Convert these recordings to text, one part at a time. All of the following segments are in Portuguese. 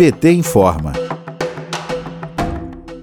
PT informa.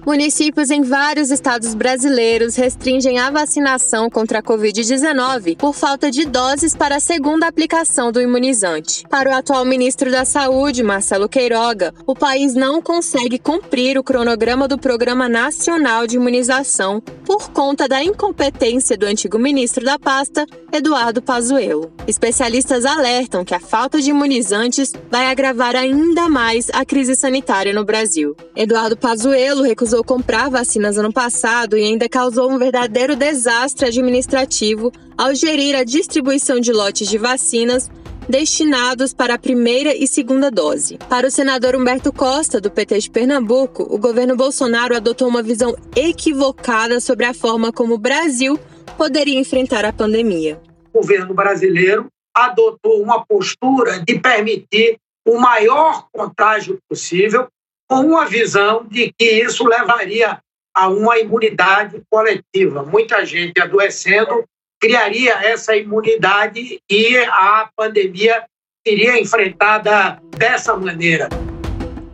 Municípios em vários estados brasileiros restringem a vacinação contra a Covid-19 por falta de doses para a segunda aplicação do imunizante. Para o atual ministro da Saúde, Marcelo Queiroga, o país não consegue cumprir o cronograma do Programa Nacional de Imunização por conta da incompetência do antigo ministro da pasta, Eduardo Pazuello. Especialistas alertam que a falta de imunizantes vai agravar ainda mais a crise sanitária no Brasil. Eduardo Pazuello recusou comprar vacinas ano passado e ainda causou um verdadeiro desastre administrativo ao gerir a distribuição de lotes de vacinas destinados para a primeira e segunda dose. Para o senador Humberto Costa, do PT de Pernambuco, o governo Bolsonaro adotou uma visão equivocada sobre a forma como o Brasil poderia enfrentar a pandemia. O governo brasileiro adotou uma postura de permitir o maior contágio possível com uma visão de que isso levaria a uma imunidade coletiva. Muita gente adoecendo criaria essa imunidade e a pandemia seria enfrentada dessa maneira.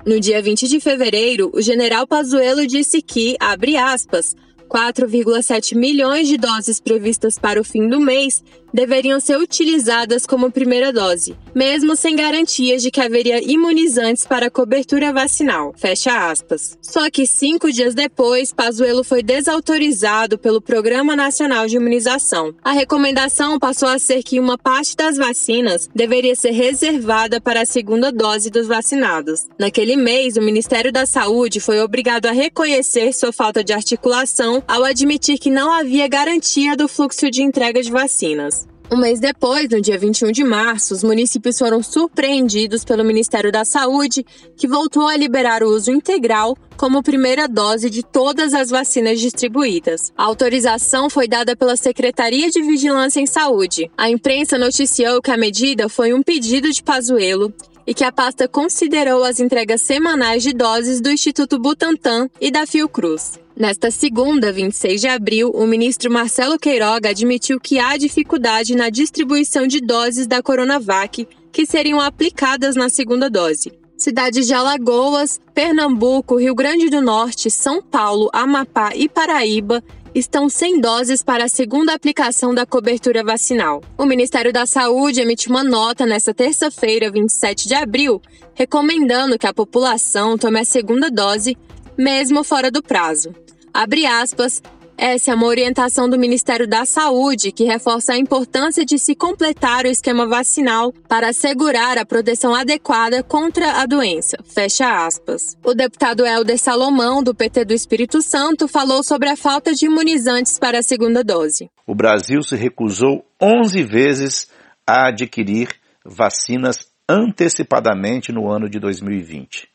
No dia 20 de fevereiro, o general Pazuello disse que, abre aspas, 4,7 milhões de doses previstas para o fim do mês deveriam ser utilizadas como primeira dose, mesmo sem garantias de que haveria imunizantes para cobertura vacinal. Fecha aspas. Só que cinco dias depois, Pazuello foi desautorizado pelo Programa Nacional de Imunização. A recomendação passou a ser que uma parte das vacinas deveria ser reservada para a segunda dose dos vacinados. Naquele mês, o Ministério da Saúde foi obrigado a reconhecer sua falta de articulação ao admitir que não havia garantia do fluxo de entrega de vacinas. Um mês depois, no dia 21 de março, os municípios foram surpreendidos pelo Ministério da Saúde, que voltou a liberar o uso integral como primeira dose de todas as vacinas distribuídas. A autorização foi dada pela Secretaria de Vigilância em Saúde. A imprensa noticiou que a medida foi um pedido de Pazuello e que a pasta considerou as entregas semanais de doses do Instituto Butantan e da Fiocruz. Nesta segunda, 26 de abril, o ministro Marcelo Queiroga admitiu que há dificuldade na distribuição de doses da Coronavac que seriam aplicadas na segunda dose. Cidades de Alagoas, Pernambuco, Rio Grande do Norte, São Paulo, Amapá e Paraíba estão sem doses para a segunda aplicação da cobertura vacinal. O Ministério da Saúde emitiu uma nota nesta terça-feira, 27 de abril, recomendando que a população tome a segunda dose, mesmo fora do prazo. Abre aspas. Essa é uma orientação do Ministério da Saúde que reforça a importância de se completar o esquema vacinal para assegurar a proteção adequada contra a doença. Fecha aspas. O deputado Helder Salomão, do PT do Espírito Santo, falou sobre a falta de imunizantes para a segunda dose. O Brasil se recusou 11 vezes a adquirir vacinas antecipadamente no ano de 2020.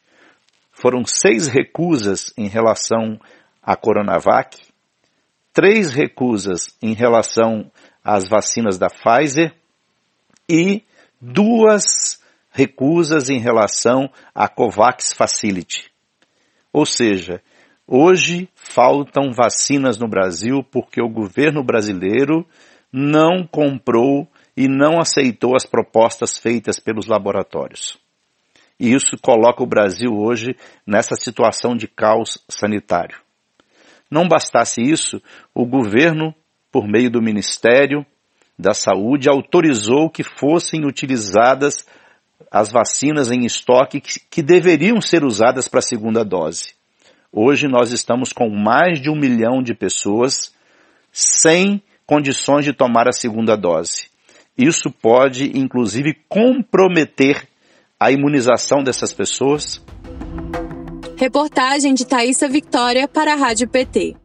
Foram seis recusas em relação a Coronavac, três recusas em relação às vacinas da Pfizer e duas recusas em relação à COVAX Facility. Ou seja, hoje faltam vacinas no Brasil porque o governo brasileiro não comprou e não aceitou as propostas feitas pelos laboratórios. E isso coloca o Brasil hoje nessa situação de caos sanitário. Não bastasse isso, o governo, por meio do Ministério da Saúde, autorizou que fossem utilizadas as vacinas em estoque que, que deveriam ser usadas para a segunda dose. Hoje nós estamos com mais de um milhão de pessoas sem condições de tomar a segunda dose. Isso pode, inclusive, comprometer a imunização dessas pessoas Reportagem de Thaisa Victória para a Rádio PT.